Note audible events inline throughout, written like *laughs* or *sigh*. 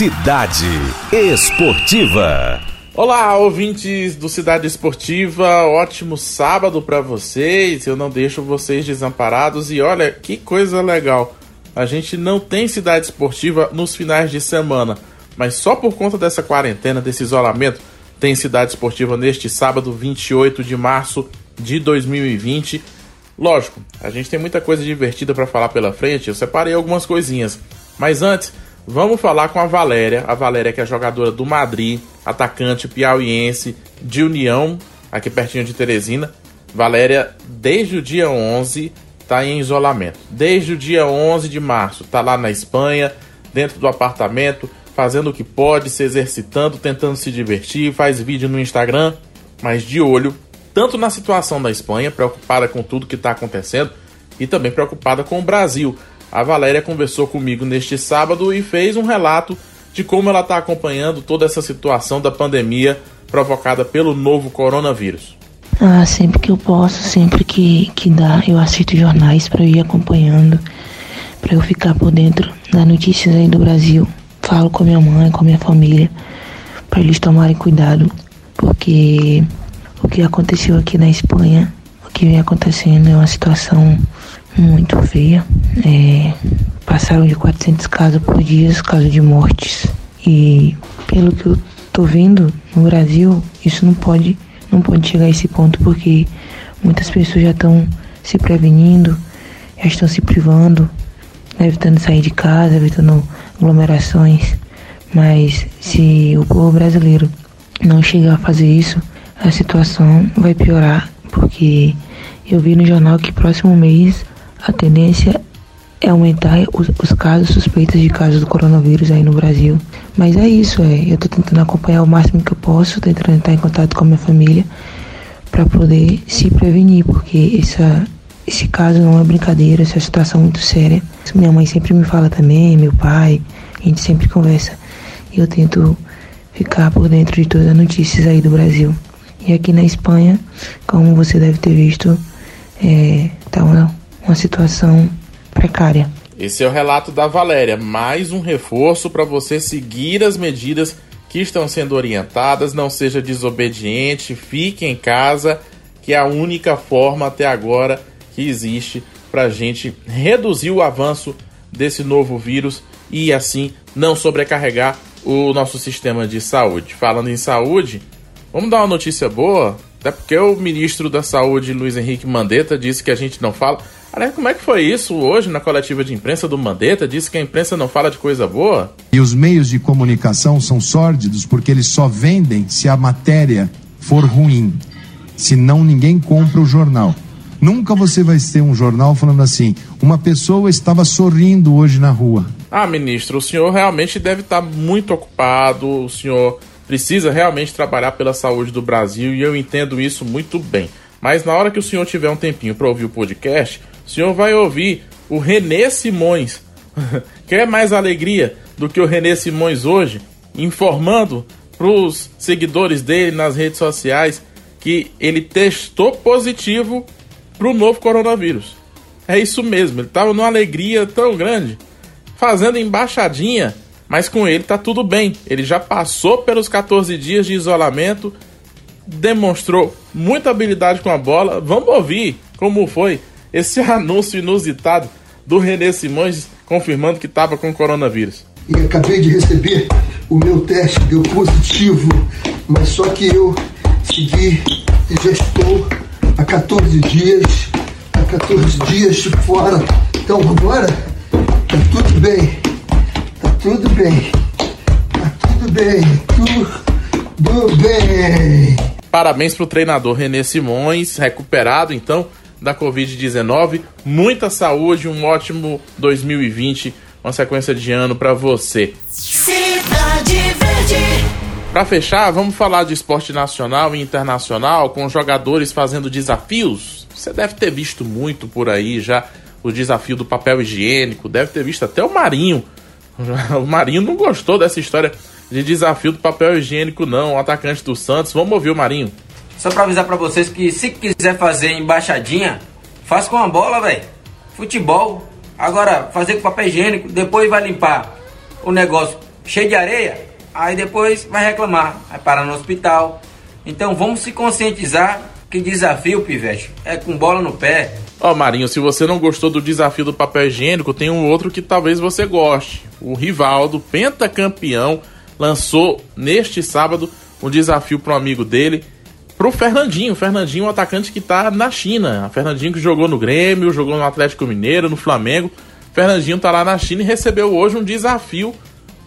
Cidade Esportiva. Olá, ouvintes do Cidade Esportiva, ótimo sábado para vocês. Eu não deixo vocês desamparados e olha que coisa legal. A gente não tem cidade esportiva nos finais de semana, mas só por conta dessa quarentena, desse isolamento, tem cidade esportiva neste sábado, 28 de março de 2020. Lógico, a gente tem muita coisa divertida para falar pela frente, eu separei algumas coisinhas. Mas antes, vamos falar com a Valéria, a Valéria que é jogadora do Madrid, atacante piauiense de União, aqui pertinho de Teresina. Valéria, desde o dia 11, está em isolamento. Desde o dia 11 de março, está lá na Espanha, dentro do apartamento, fazendo o que pode, se exercitando, tentando se divertir, faz vídeo no Instagram, mas de olho tanto na situação da Espanha, preocupada com tudo que está acontecendo, e também preocupada com o Brasil. A Valéria conversou comigo neste sábado e fez um relato de como ela está acompanhando toda essa situação da pandemia provocada pelo novo coronavírus. Ah, sempre que eu posso, sempre que, que dá, eu assisto jornais para ir acompanhando, para eu ficar por dentro das notícias aí do Brasil falo com a minha mãe, com a minha família, para eles tomarem cuidado, porque o que aconteceu aqui na Espanha, o que vem acontecendo é uma situação muito feia. É, passaram de 400 casos por dia, casos de mortes. E pelo que eu tô vendo no Brasil, isso não pode, não pode chegar a esse ponto, porque muitas pessoas já estão se prevenindo, já estão se privando, né, evitando sair de casa, evitando aglomerações, mas se o povo brasileiro não chegar a fazer isso, a situação vai piorar, porque eu vi no jornal que próximo mês a tendência é aumentar os, os, casos suspeitos de casos do coronavírus aí no Brasil. Mas é isso, é. Eu tô tentando acompanhar o máximo que eu posso, tentando entrar em contato com a minha família para poder se prevenir, porque essa, esse caso não é brincadeira, essa é uma situação muito séria. Minha mãe sempre me fala também, meu pai, a gente sempre conversa. E eu tento ficar por dentro de todas as notícias aí do Brasil. E aqui na Espanha, como você deve ter visto, é, tá uma, uma situação precária. Esse é o relato da Valéria, mais um reforço para você seguir as medidas que estão sendo orientadas, não seja desobediente, fique em casa, que é a única forma até agora que existe para a gente reduzir o avanço desse novo vírus e assim não sobrecarregar o nosso sistema de saúde. Falando em saúde, vamos dar uma notícia boa, até porque o ministro da Saúde, Luiz Henrique Mandetta, disse que a gente não fala. Aliás, como é que foi isso hoje na coletiva de imprensa do Mandetta? Disse que a imprensa não fala de coisa boa? E os meios de comunicação são sórdidos porque eles só vendem se a matéria for ruim. Senão ninguém compra o jornal. Nunca você vai ter um jornal falando assim: uma pessoa estava sorrindo hoje na rua. Ah, ministro, o senhor realmente deve estar muito ocupado, o senhor precisa realmente trabalhar pela saúde do Brasil e eu entendo isso muito bem. Mas na hora que o senhor tiver um tempinho para ouvir o podcast, o senhor vai ouvir o Renê Simões. *laughs* Quer mais alegria do que o Renê Simões hoje, informando para os seguidores dele nas redes sociais que ele testou positivo para o novo coronavírus. É isso mesmo, ele estava numa alegria tão grande, fazendo embaixadinha, mas com ele tá tudo bem. Ele já passou pelos 14 dias de isolamento, demonstrou muita habilidade com a bola. Vamos ouvir como foi esse *laughs* anúncio inusitado do René Simões confirmando que estava com coronavírus. E acabei de receber o meu teste, deu positivo, mas só que eu segui e já estou há 14 dias, há 14 dias fora. Então agora tá tudo bem, tudo bem, tá tudo bem, tudo bem. Parabéns pro treinador René Simões, recuperado então da Covid-19. Muita saúde, um ótimo 2020, uma sequência de ano para você. Cidade Verde. Para fechar, vamos falar de esporte nacional e internacional com jogadores fazendo desafios. Você deve ter visto muito por aí já o desafio do papel higiênico, deve ter visto até o Marinho. *laughs* O Marinho não gostou dessa história de desafio do papel higiênico, não. O atacante do Santos. Vamos ouvir o Marinho. Só para avisar para vocês que se quiser fazer embaixadinha, faz com a bola, velho. Futebol. Agora, fazer com papel higiênico, depois vai limpar o negócio cheio de areia, aí depois vai reclamar, vai parar no hospital. Então vamos se conscientizar que desafio, pivete, é com bola no pé. Ó, oh, Marinho, se você não gostou do desafio do papel higiênico, tem um outro que talvez você goste. O Rivaldo, pentacampeão, lançou neste sábado um desafio um amigo dele, pro Fernandinho. O Fernandinho, um atacante que tá na China. O Fernandinho que jogou no Grêmio, jogou no Atlético Mineiro, no Flamengo. Fernandinho tá lá na China e recebeu hoje um desafio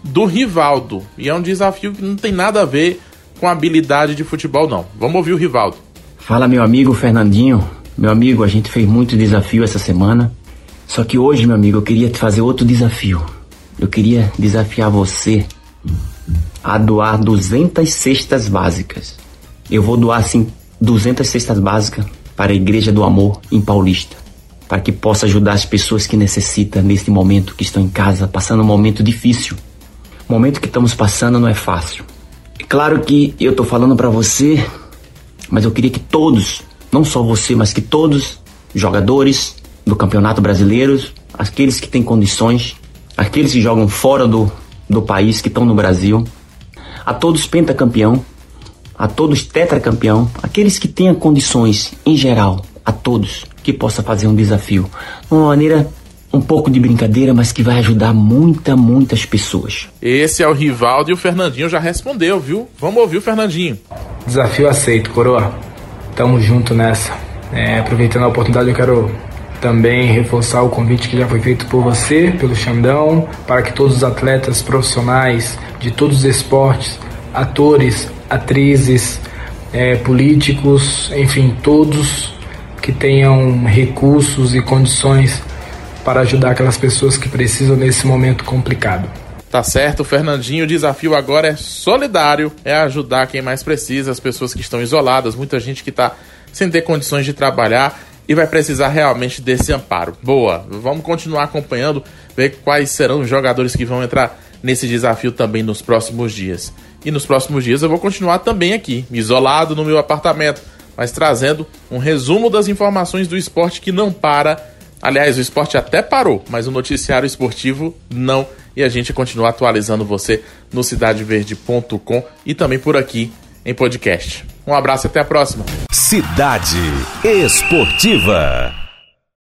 do Rivaldo. E é um desafio que não tem nada a ver com habilidade de futebol, não. Vamos ouvir o Rivaldo. Fala, meu amigo Fernandinho. Meu amigo, a gente fez muito desafio essa semana. Só que hoje, meu amigo, eu queria te fazer outro desafio. Eu queria desafiar você a doar 200 cestas básicas. Eu vou doar, assim, 200 cestas básicas para a Igreja do Amor em Paulista. Para que possa ajudar as pessoas que necessitam neste momento, que estão em casa, passando um momento difícil. O momento que estamos passando não é fácil. É claro que eu estou falando para você mas eu queria que todos, não só você, mas que todos, jogadores do Campeonato Brasileiro, aqueles que têm condições, aqueles que jogam fora do, do país, que estão no Brasil, a todos pentacampeão, a todos tetracampeão, aqueles que tenham condições em geral, a todos que possa fazer um desafio, de uma maneira um pouco de brincadeira, mas que vai ajudar muita, muitas pessoas. Esse é o Rivaldo e o Fernandinho já respondeu, viu? Vamos ouvir o Fernandinho. Desafio aceito, coroa. Tamo junto nessa. É, aproveitando a oportunidade, eu quero também reforçar o convite que já foi feito por você, pelo Xandão, para que todos os atletas profissionais de todos os esportes, atores, atrizes, é, políticos, enfim, todos que tenham recursos e condições para ajudar aquelas pessoas que precisam nesse momento complicado. Tá certo, Fernandinho. O desafio agora é solidário, é ajudar quem mais precisa, as pessoas que estão isoladas, muita gente que está sem ter condições de trabalhar e vai precisar realmente desse amparo. Boa, vamos continuar acompanhando, ver quais serão os jogadores que vão entrar nesse desafio também nos próximos dias. E nos próximos dias eu vou continuar também aqui, isolado no meu apartamento, mas trazendo um resumo das informações do esporte que não para Aliás, o esporte até parou, mas o noticiário esportivo não. E a gente continua atualizando você no cidadeverde.com e também por aqui em podcast. Um abraço e até a próxima. Cidade Esportiva.